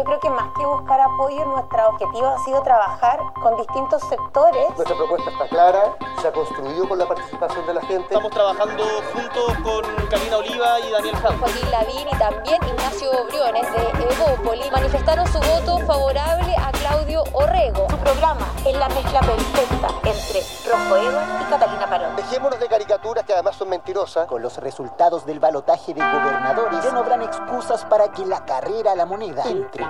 yo creo que más que buscar apoyo, nuestro objetivo ha sido trabajar con distintos sectores. Nuestra propuesta está clara, se ha construido con la participación de la gente. Estamos trabajando juntos con Karina Oliva y Daniel Jaume. Joaquín Lavín y también Ignacio Briones de Evópoli manifestaron su voto favorable a Claudio Orrego. Su programa es la mezcla perfecta entre Rojo Edward y Catalina Parón. Dejémonos de caricaturas que además son mentirosas. Con los resultados del balotaje de gobernadores ya no habrán excusas para que la carrera a la moneda entre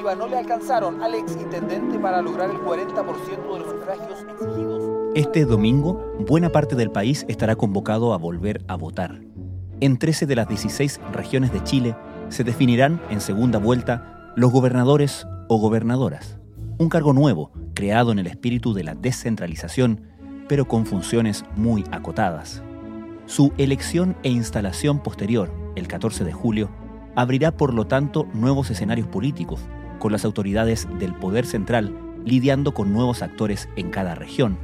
No le alcanzaron al ex intendente para lograr el 40% de los sufragios exigidos. Este domingo, buena parte del país estará convocado a volver a votar. En 13 de las 16 regiones de Chile se definirán en segunda vuelta los gobernadores o gobernadoras. Un cargo nuevo, creado en el espíritu de la descentralización, pero con funciones muy acotadas. Su elección e instalación posterior, el 14 de julio, abrirá por lo tanto nuevos escenarios políticos, con las autoridades del poder central lidiando con nuevos actores en cada región.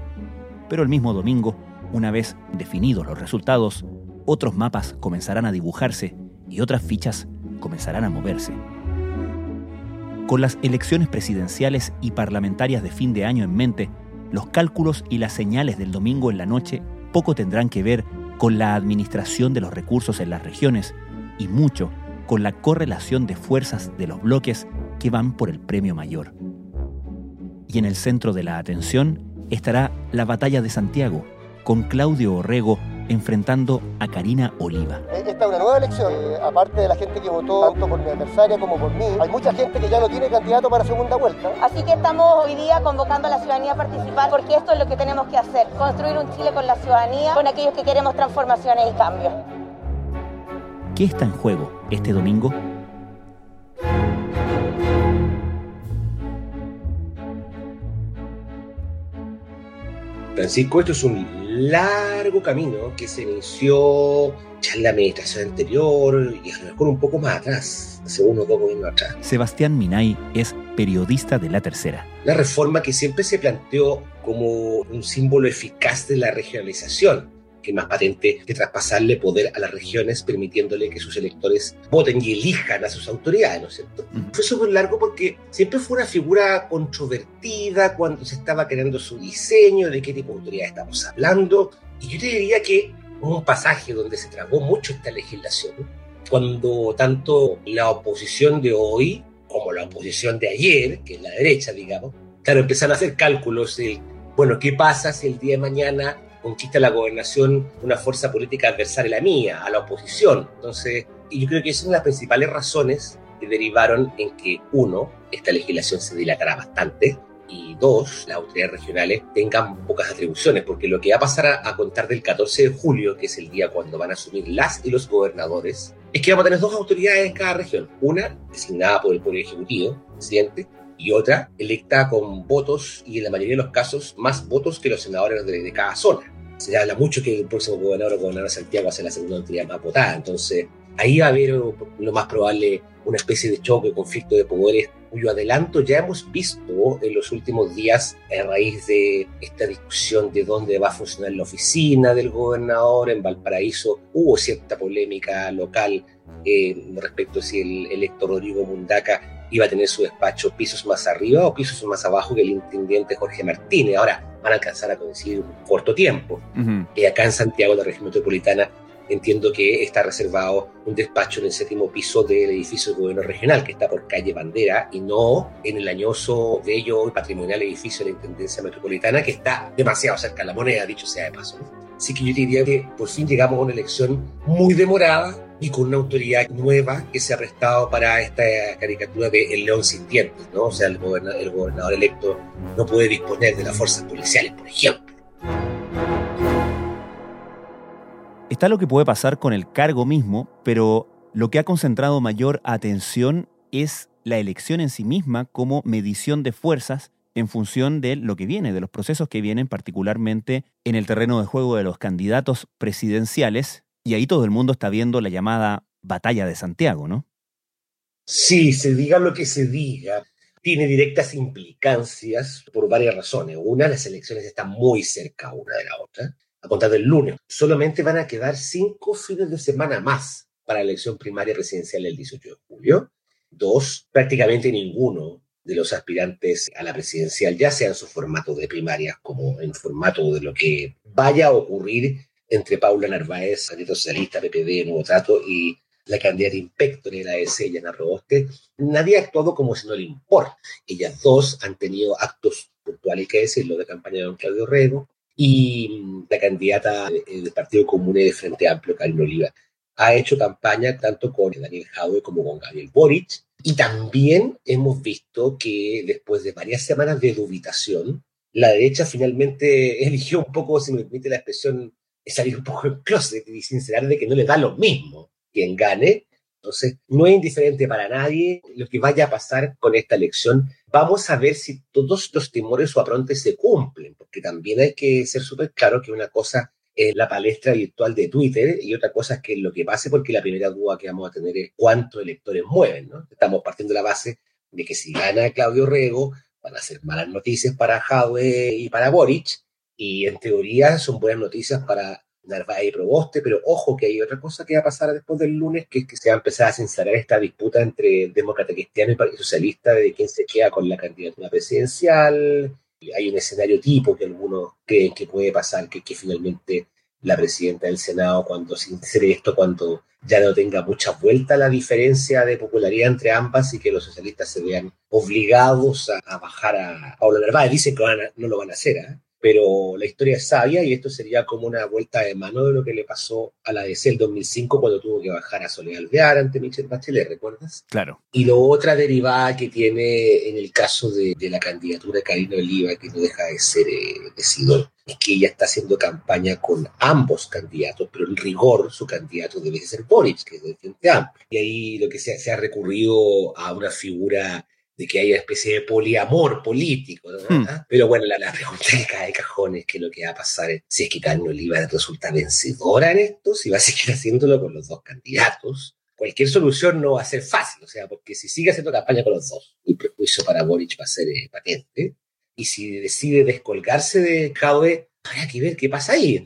Pero el mismo domingo, una vez definidos los resultados, otros mapas comenzarán a dibujarse y otras fichas comenzarán a moverse. Con las elecciones presidenciales y parlamentarias de fin de año en mente, los cálculos y las señales del domingo en la noche poco tendrán que ver con la administración de los recursos en las regiones y mucho con la correlación de fuerzas de los bloques que van por el premio mayor. Y en el centro de la atención estará la batalla de Santiago, con Claudio Orrego enfrentando a Karina Oliva. Esta es una nueva elección. Eh, aparte de la gente que votó tanto por mi adversaria como por mí, hay mucha gente que ya no tiene candidato para segunda vuelta. Así que estamos hoy día convocando a la ciudadanía a participar porque esto es lo que tenemos que hacer, construir un Chile con la ciudadanía, con aquellos que queremos transformaciones y cambios. ¿Qué está en juego este domingo? Francisco, esto es un largo camino que se inició ya en la administración anterior y a lo mejor un poco más atrás, hace uno o dos gobiernos atrás. Sebastián Minay es periodista de La Tercera. La reforma que siempre se planteó como un símbolo eficaz de la regionalización, que más patente que traspasarle poder a las regiones, permitiéndole que sus electores voten y elijan a sus autoridades, ¿no es cierto? Ujú. Fue súper largo porque siempre fue una figura controvertida cuando se estaba creando su diseño, de qué tipo de autoridad estamos hablando. Y yo te diría que un pasaje donde se trabó mucho esta legislación, cuando tanto la oposición de hoy como la oposición de ayer, que es la derecha, digamos, claro, empezaron a hacer cálculos de, bueno, ¿qué pasa si el día de mañana conquista la gobernación una fuerza política adversaria a la mía, a la oposición? Entonces, y yo creo que esas son las principales razones que derivaron en que, uno, esta legislación se dilatará bastante, y dos, las autoridades regionales tengan pocas atribuciones, porque lo que va a pasar a, a contar del 14 de julio, que es el día cuando van a asumir las y los gobernadores, es que vamos a tener dos autoridades en cada región. Una designada por el Poder Ejecutivo, presidente, y otra electa con votos y en la mayoría de los casos más votos que los senadores de, de cada zona. Se habla mucho que el próximo gobernador o de Santiago va a ser la segunda autoridad más votada, entonces ahí va a haber lo más probable una especie de choque, conflicto de poderes, cuyo adelanto ya hemos visto en los últimos días a raíz de esta discusión de dónde va a funcionar la oficina del gobernador. En Valparaíso hubo cierta polémica local eh, respecto a si el electo Rodrigo Mundaca iba a tener su despacho pisos más arriba o pisos más abajo que el intendente Jorge Martínez. Ahora van a alcanzar a coincidir en un corto tiempo. Ujú. Y acá en Santiago, la región metropolitana, entiendo que está reservado un despacho en el séptimo piso del edificio del gobierno regional, que está por calle Bandera, y no en el añoso, bello y patrimonial edificio de la Intendencia Metropolitana, que está demasiado cerca de la moneda, dicho sea de paso. Así que yo diría que por fin llegamos a una elección muy demorada y con una autoridad nueva que se ha prestado para esta caricatura de el león sin dientes, ¿no? O sea, el gobernador, el gobernador electo no puede disponer de las fuerzas policiales, por ejemplo. Está lo que puede pasar con el cargo mismo, pero lo que ha concentrado mayor atención es la elección en sí misma como medición de fuerzas en función de lo que viene, de los procesos que vienen, particularmente en el terreno de juego de los candidatos presidenciales, y ahí todo el mundo está viendo la llamada batalla de Santiago, ¿no? Sí, se diga lo que se diga, tiene directas implicancias por varias razones. Una, las elecciones están muy cerca una de la otra. A contar del lunes, solamente van a quedar cinco fines de semana más para la elección primaria presidencial del 18 de julio. Dos, prácticamente ninguno de los aspirantes a la presidencial, ya sea en su formato de primarias como en formato de lo que vaya a ocurrir entre Paula Narváez, candidato socialista, PPD, Nuevo Trato, y la candidata inspector de la ESE, Yana Roboste, nadie ha actuado como si no le importa. Ellas dos han tenido actos puntuales, que decirlo, de campaña de don Claudio Rego, y la candidata del Partido Común de Frente Amplio, Karina Oliva, ha hecho campaña tanto con Daniel Jadwe como con Gabriel Boric, y también hemos visto que después de varias semanas de dubitación, la derecha finalmente eligió un poco, si me permite la expresión, salir un poco del closet y sincerar de que no le da lo mismo quien gane. Entonces, no es indiferente para nadie lo que vaya a pasar con esta elección. Vamos a ver si todos los temores o aprontes se cumplen, porque también hay que ser súper claro que una cosa es la palestra virtual de Twitter y otra cosa es que lo que pase, porque la primera duda que vamos a tener es cuántos electores mueven. ¿no? Estamos partiendo de la base de que si gana Claudio Rego, van a ser malas noticias para Jadwe y para Boric, y en teoría son buenas noticias para Narváez y Proboste, pero ojo que hay otra cosa que va a pasar después del lunes, que es que se va a empezar a sincerar esta disputa entre demócrata cristiano y Partido Socialista de quién se queda con la candidatura presidencial. Hay un escenario tipo que algunos creen que puede pasar, que, que finalmente la presidenta del Senado, cuando se insere esto, cuando ya no tenga mucha vuelta la diferencia de popularidad entre ambas y que los socialistas se vean obligados a, bajar a Paula Narváez. Dicen que no lo van a hacer, ¿eh? Pero la historia es sabia y esto sería como una vuelta de mano de lo que le pasó a la DC el 2005 cuando tuvo que bajar a Soledad Alvear ante Michelle Bachelet, ¿recuerdas? Claro. Y lo otra derivada que tiene en el caso de, la candidatura de Karina Oliva, que no deja de ser eh, decidor, es que ella está haciendo campaña con ambos candidatos, pero en rigor su candidato debe ser Boric, que es del Frente Amplio. Y ahí lo que se, se ha recurrido a una figura de que hay una especie de poliamor político, ¿no? Hmm. Pero bueno, la, pregunta que cae de cajón es que lo que va a pasar es si es que Carmen Oliva resulta vencedora en esto, si va a seguir haciéndolo con los dos candidatos. Cualquier solución no va a ser fácil, o sea, porque si sigue haciendo campaña con los dos, el prejuicio para Boric va a ser eh, patente. Y si decide descolgarse de Jaude, habrá que ver qué pasa ahí.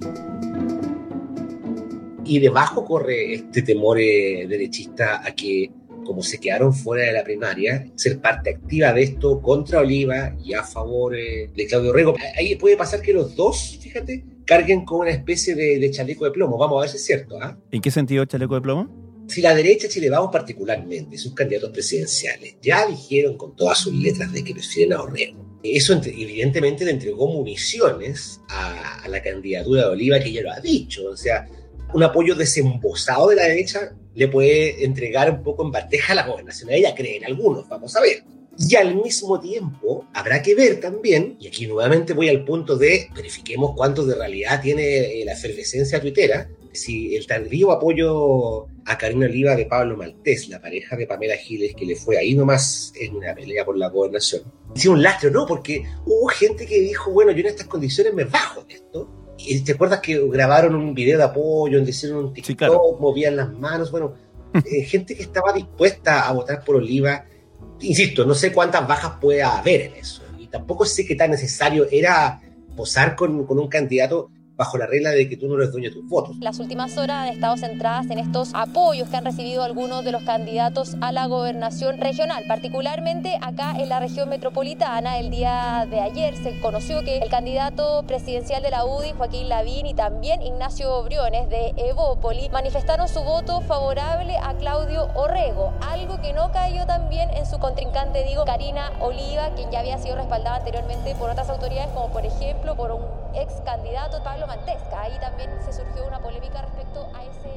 Y debajo corre este temor eh, derechista a que como se quedaron fuera de la primaria, ser parte activa de esto contra Oliva y a favor eh, de Claudio Rego. Ahí puede pasar que los dos, fíjate, carguen con una especie de, chaleco de plomo. Vamos a ver si es cierto. ¿ah? ¿En qué sentido chaleco de plomo? Si la derecha Chile Vamos particularmente, sus candidatos presidenciales, ya dijeron con todas sus letras de que prefieren a Orrego. Eso evidentemente le entregó municiones a, a la candidatura de Oliva, que ya lo ha dicho. O sea, un apoyo desembosado de la derecha le puede entregar un poco en bandeja la gobernación. Ella cree en algunos, vamos a ver. Y al mismo tiempo, habrá que ver también, y aquí nuevamente voy al punto de verifiquemos cuánto de realidad tiene eh, la efervescencia tuitera, si el tardío apoyo a Karina Oliva de Pablo Maltés, la pareja de Pamela Giles, que le fue ahí nomás en una pelea por la gobernación, hizo un lastre, ¿no? Porque hubo gente que dijo, bueno, yo en estas condiciones me bajo de esto, ¿Te acuerdas que grabaron un video de apoyo, donde hicieron un TikTok, movían las manos? Bueno, eh, gente que estaba dispuesta a votar por Oliva. Insisto, no sé cuántas bajas puede haber en eso. Y tampoco sé qué tan necesario era posar con, con un candidato bajo la regla de que tú no eres dueño de tus votos. Las últimas horas han estado centradas en estos apoyos que han recibido algunos de los candidatos a la gobernación regional, particularmente acá en la región metropolitana. El día de ayer se conoció que el candidato presidencial de la UDI, Joaquín Lavín, y también Ignacio Briones de Evópoli manifestaron su voto favorable a Claudio Orrego, algo que no cayó también en su contrincante, digo, Karina Oliva, quien ya había sido respaldada anteriormente por otras autoridades, como por ejemplo por un ex candidato, Pablo Mantesca. Ahí también se surgió una polémica respecto a ese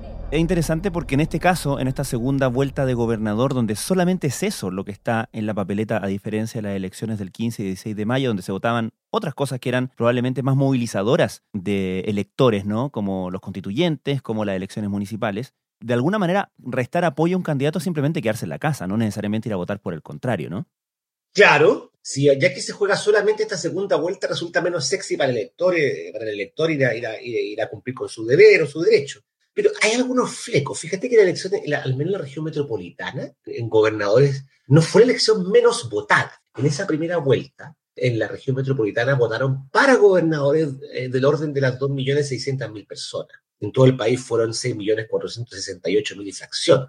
tema. Es interesante porque en este caso, en esta segunda vuelta de gobernador, donde solamente es eso lo que está en la papeleta, a diferencia de las elecciones del 15 y 16 de mayo, donde se votaban otras cosas que eran probablemente más movilizadoras de electores, ¿no? Como los constituyentes, como las elecciones municipales. de alguna manera restar apoyo a un candidato es simplemente quedarse en la casa, no necesariamente ir a votar por el contrario, ¿no? Claro, si ya que se juega solamente esta segunda vuelta resulta menos sexy para el elector, eh, para el elector ir a, ir, a, cumplir con su deber o su derecho. Pero hay algunos flecos. Fíjate que la elección, al menos en la región metropolitana, en gobernadores, no fue la elección menos votada. En esa primera vuelta, en la región metropolitana votaron para gobernadores eh, del orden de las 2.600.000 personas. En todo el país fueron 6.468.000 y fracción.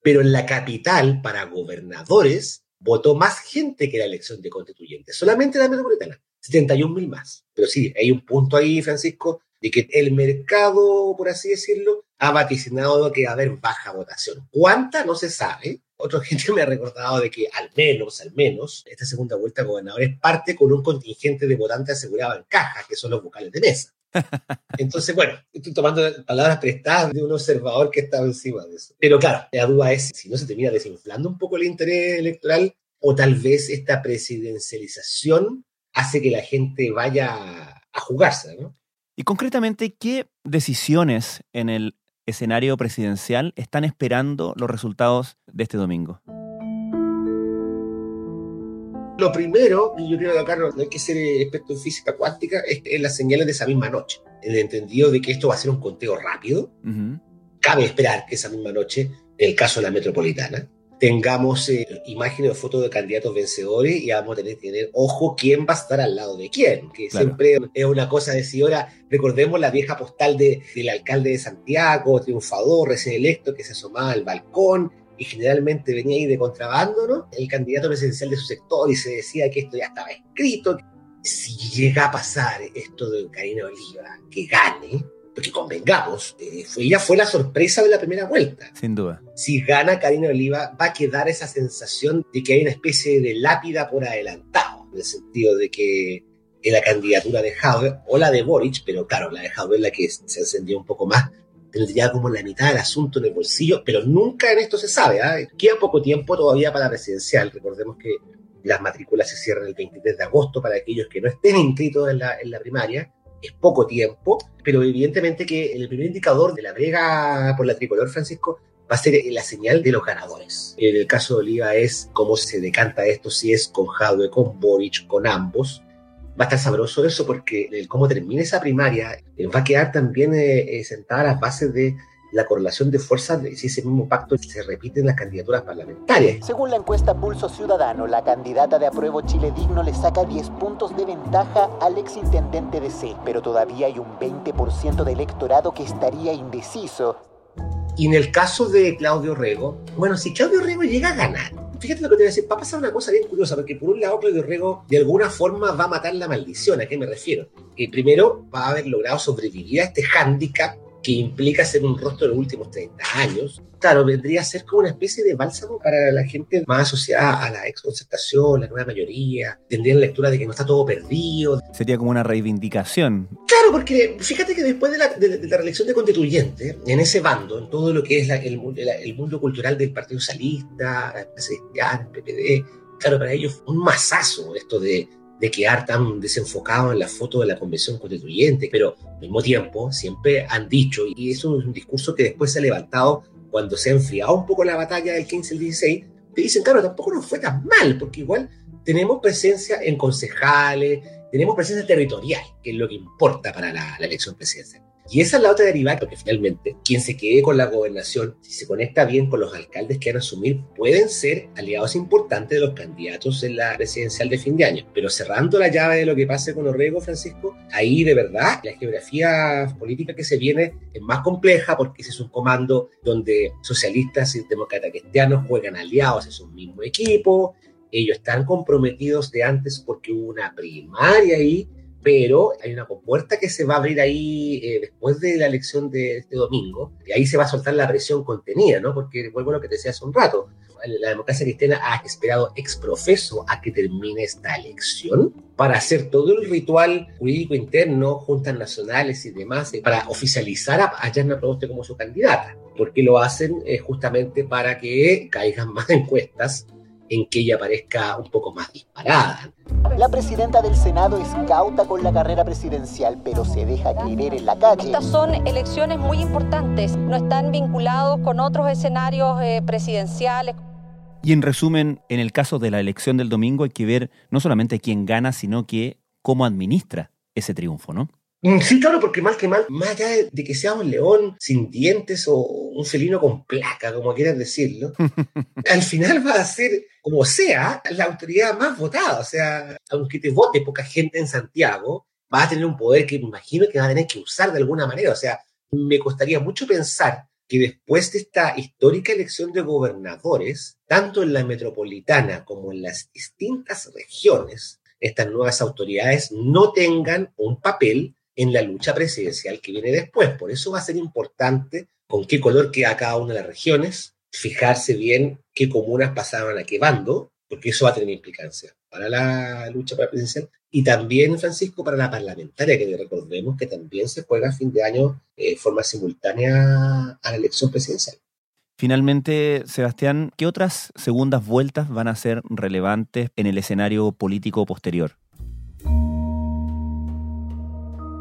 Pero en la capital, para gobernadores, votó más gente que la elección de constituyentes. Solamente la metropolitana, 71.000 más. Pero sí, hay un punto ahí, Francisco, de que el mercado, por así decirlo, ha vaticinado que va a haber baja votación. ¿Cuánta? No se sabe, otra gente me ha recordado de que al menos, al menos, esta segunda vuelta gobernadores parte con un contingente de votantes asegurado en caja, que son los vocales de mesa. Entonces, bueno, estoy tomando palabras prestadas de un observador que estaba encima de eso. Pero claro, la duda es si no se termina desinflando un poco el interés electoral o tal vez esta presidencialización hace que la gente vaya a jugarse, ¿no? Y concretamente, ¿qué decisiones en el escenario presidencial están esperando los resultados de este domingo? Lo primero, y yo creo que acá no hay que ser experto en física cuántica, es, las señales de esa misma noche. En el entendido de que esto va a ser un conteo rápido. Cabe esperar que esa misma noche, en el caso de la metropolitana, tengamos eh, imágenes o fotos de candidatos vencedores y vamos a tener que tener ojo quién va a estar al lado de quién, que siempre es una cosa de si ahora recordemos la vieja postal de, del alcalde de Santiago, triunfador, recién electo, que se asomaba al balcón y generalmente venía ahí de contrabando, ¿no? El candidato presidencial de su sector y se decía que esto ya estaba escrito. Si llega a pasar esto de Karina Oliva, que gane, porque convengamos, eh, fue, ella fue la sorpresa de la primera vuelta. Sin duda. Si gana Karina Oliva, va a quedar esa sensación de que hay una especie de lápida por adelantado, en el sentido de que en la candidatura de Hauer o la de Boric, pero claro, la de Hauer es la que se encendió un poco más, tendría como la mitad del asunto en el bolsillo, pero nunca en esto se sabe. ¿eh? Queda poco tiempo todavía para la presidencial. Recordemos que las matrículas se cierran el 23 de agosto para aquellos que no estén inscritos en la, en la primaria es poco tiempo, pero evidentemente que el primer indicador de la brega por la tricolor, Francisco, va a ser la señal de los ganadores. En el caso de Oliva es cómo se decanta esto, si es con Jadwe, con Boric, con ambos. Va a estar sabroso eso porque el cómo termine esa primaria eh, va a quedar también eh, eh, sentada a las bases de la correlación de fuerzas si ese mismo pacto se repite en las candidaturas parlamentarias. Según la encuesta Pulso Ciudadano, la candidata de Apruebo Chile Digno le saca 10 puntos de ventaja al exintendente de C, pero todavía hay un 20% de electorado que estaría indeciso. Y en el caso de Claudio Rego, bueno, si Claudio Rego llega a ganar, fíjate lo que te voy a decir, va a pasar una cosa bien curiosa, porque por un lado Claudio Rego de alguna forma va a matar la maldición, ¿a qué me refiero? Que primero va a haber logrado sobrevivir a este hándicap que implica ser un rostro de los últimos 30 años, claro, vendría a ser como una especie de bálsamo para la gente más asociada a la exconcertación, la nueva mayoría, tendría la lectura de que no está todo perdido. Sería como una reivindicación. Claro, porque fíjate que después de la, reelección de constituyente, en ese bando, en todo lo que es el, el, mundo cultural del Partido Socialista, el PPD, claro, para ellos un masazo esto de de quedar tan desenfocado en la foto de la convención constituyente, pero al mismo tiempo siempre han dicho, y eso es un discurso que después se ha levantado cuando se ha enfriado un poco la batalla del 15 y el 16, te dicen, claro, tampoco nos fue tan mal, porque igual tenemos presencia en concejales, tenemos presencia territorial, que es lo que importa para la, la elección presidencial. Y esa es la otra derivada, porque finalmente quien se quede con la gobernación, si se conecta bien con los alcaldes que van a asumir, pueden ser aliados importantes de los candidatos en la presidencial de fin de año. Pero cerrando la llave de lo que pase con Orrego, Francisco, ahí de verdad la geografía política que se viene es más compleja porque ese es un comando donde socialistas y demócratas cristianos juegan aliados, es un mismo equipo, ellos están comprometidos de antes porque hubo una primaria ahí pero hay una compuerta que se va a abrir ahí eh, después de la elección de este domingo, y ahí se va a soltar la presión contenida, ¿no? Porque vuelvo a lo que te decía hace un rato, la democracia cristiana ha esperado ex profeso a que termine esta elección para hacer todo el ritual jurídico interno, juntas nacionales y demás, eh, para oficializar a Yana Proboste como su candidata, porque lo hacen eh, justamente para que caigan más encuestas en que ella parezca un poco más disparada. La presidenta del Senado es cauta con la carrera presidencial, pero se deja querer en la calle. Estas son elecciones muy importantes, no están vinculados con otros escenarios eh, presidenciales. Y en resumen, en el caso de la elección del domingo hay que ver no solamente quién gana, sino que cómo administra ese triunfo, ¿no? Mm, sí, claro, porque más que mal, más allá de que sea un león sin dientes o un felino con placa, como quieras decirlo, al final va a ser, como sea, la autoridad más votada. O sea, aunque te vote poca gente en Santiago, va a tener un poder que me imagino que va a tener que usar de alguna manera. O sea, me costaría mucho pensar que después de esta histórica elección de gobernadores, tanto en la metropolitana como en las distintas regiones, estas nuevas autoridades no tengan un papel en la lucha presidencial que viene después. Por eso va a ser importante con qué color queda cada una de las regiones, fijarse bien qué comunas pasaban a qué bando, porque eso va a tener implicancia para la lucha presidencial y también, Francisco, para la parlamentaria, que recordemos que también se juega a fin de año de eh, forma simultánea a la elección presidencial. Finalmente, Sebastián, ¿qué otras segundas vueltas van a ser relevantes en el escenario político posterior?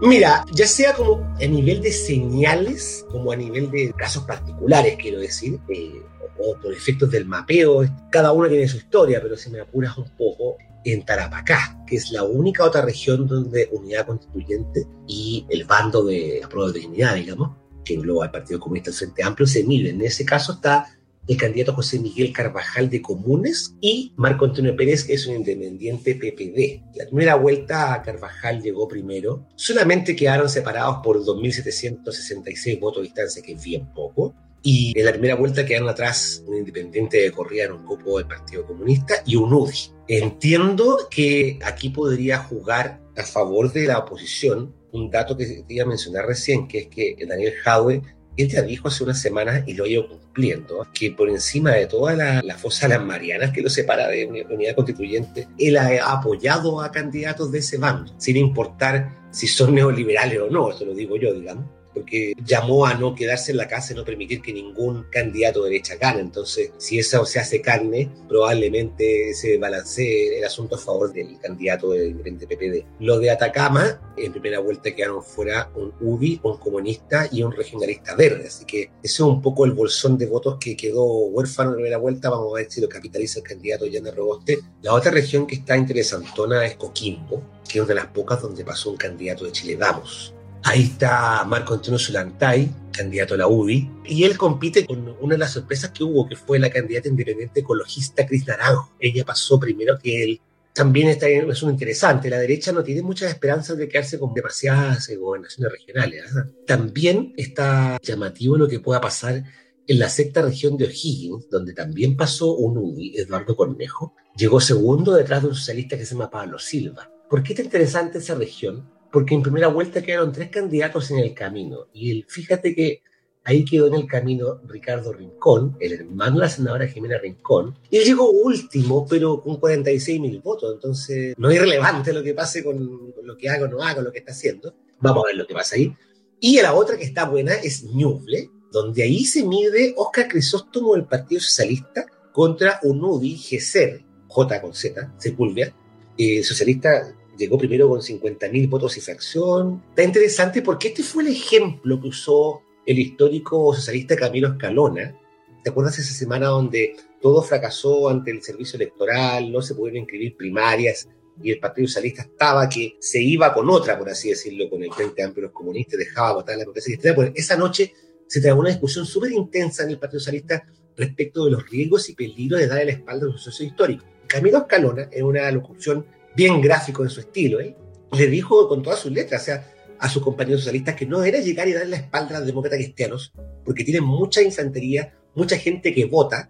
Mira, ya sea como a nivel de señales, como a nivel de casos particulares, quiero decir, eh, o por efectos del mapeo, cada uno tiene su historia, pero si me apuras un poco, en Tarapacá, que es la única otra región donde Unidad Constituyente y el bando de Apruebo de Dignidad, digamos, que engloba al Partido Comunista del Amplio, se miden. En ese caso está el candidato José Miguel Carvajal de Comunes y Marco Antonio Pérez, que es un independiente PPD. La primera vuelta a Carvajal llegó primero, solamente quedaron separados por 2.766 votos de distancia, que es bien poco. Y en la primera vuelta quedaron atrás un independiente de corría en un grupo del Partido Comunista y un UDI. Entiendo que aquí podría jugar a favor de la oposición un dato que te mencionar recién, que es que Daniel Jaue él ya dijo hace unas semanas y lo ha ido cumpliendo, que por encima de toda la, la fosa de las Marianas que lo separa de unidad constituyente, él ha apoyado a candidatos de ese bando, sin importar si son neoliberales o no, esto lo digo yo, digamos porque llamó a no quedarse en la casa y no permitir que ningún candidato de derecha gane. Entonces, si eso se hace carne, probablemente se balancee el asunto a favor del candidato del PPD. Lo de Atacama, en primera vuelta quedaron fuera un UBI, un comunista y un regionalista verde. Así que ese es un poco el bolsón de votos que quedó huérfano en primera vuelta. Vamos a ver si lo capitaliza el candidato Yana Roboste. La otra región que está interesantona es Coquimbo, que es una de las pocas donde pasó un candidato de Chile Vamos Ahí está Marco Antonio Zulantay, candidato a la UDI, y él compite con una de las sorpresas que hubo, que fue la candidata independiente ecologista Cris Naranjo. Ella pasó primero que él. También está, es un interesante, la derecha no tiene muchas esperanzas de quedarse con demasiadas gobernaciones regionales. ¿ah? También está llamativo lo que pueda pasar en la sexta región de O'Higgins, donde también pasó un UDI, Eduardo Cornejo, llegó segundo detrás de un socialista que se llama Pablo Silva. ¿Por qué está interesante esa región? Porque en primera vuelta quedaron tres candidatos en el camino. Y el, fíjate que ahí quedó en el camino Ricardo Rincón, el hermano de la senadora Jimena Rincón. Y él llegó último, pero con 46 mil votos. Entonces, no es irrelevante lo que pase con lo que haga o no haga, lo que está haciendo. Vamos a ver lo que pasa ahí. Y la otra que está buena es Ñuble, donde ahí se mide Oscar Crisóstomo del Partido Socialista contra UNUDI GESER, J con Z, Sepulvia, eh, socialista llegó primero con 50.000 votos y fracción. Está interesante porque este fue el ejemplo que usó el histórico socialista Camilo Escalona. ¿Te acuerdas esa semana donde todo fracasó ante el servicio electoral, no se pudieron inscribir primarias y el Partido Socialista estaba que se iba con otra, por así decirlo, con el Frente Amplio los comunistas, dejaba votar la democracia cristiana? Pues esa noche se trajo una discusión súper intensa en el Partido Socialista respecto de los riesgos y peligros de darle la espalda a un suceso histórico. Camilo Escalona, en una locución bien gráfico en su estilo, ¿eh? le dijo con todas sus letras, o sea, a sus compañeros socialistas que no era llegar y darle la espalda a los demócratas cristianos, porque tienen mucha infantería, mucha gente que vota,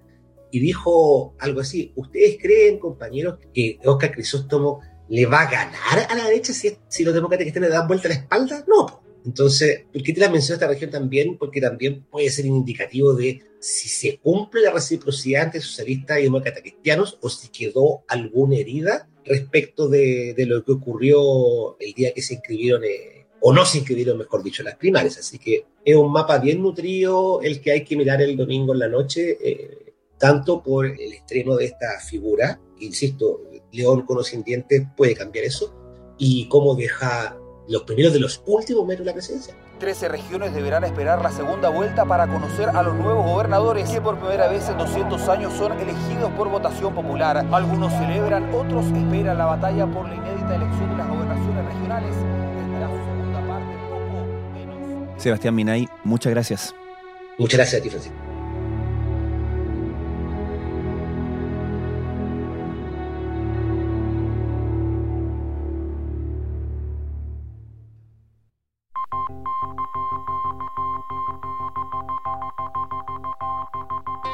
y dijo algo así, ¿ustedes creen, compañeros, que Oscar Crisóstomo le va a ganar a la derecha si, si los demócratas cristianos le dan vuelta a la espalda? No. Entonces, ¿por qué te la menciono esta región también? Porque también puede ser indicativo de si se cumple la reciprocidad entre socialistas y demócratas cristianos o si quedó alguna herida respecto de, de, lo que ocurrió el día que se inscribieron, eh, o no se inscribieron, mejor dicho, las primarias. Así que es un mapa bien nutrido el que hay que mirar el domingo en la noche, eh, tanto por el extremo de esta figura, insisto, León con los dientes puede cambiar eso, y cómo deja los primeros de los últimos metros la presencia. 13 regiones deberán esperar la segunda vuelta para conocer a los nuevos gobernadores que por primera vez en 200 años son elegidos por votación popular. Algunos celebran, otros esperan la batalla por la inédita elección de las gobernaciones regionales. Tendrá su segunda parte poco menos. Sebastián Minay, muchas gracias. Muchas gracias a ti, Francisco.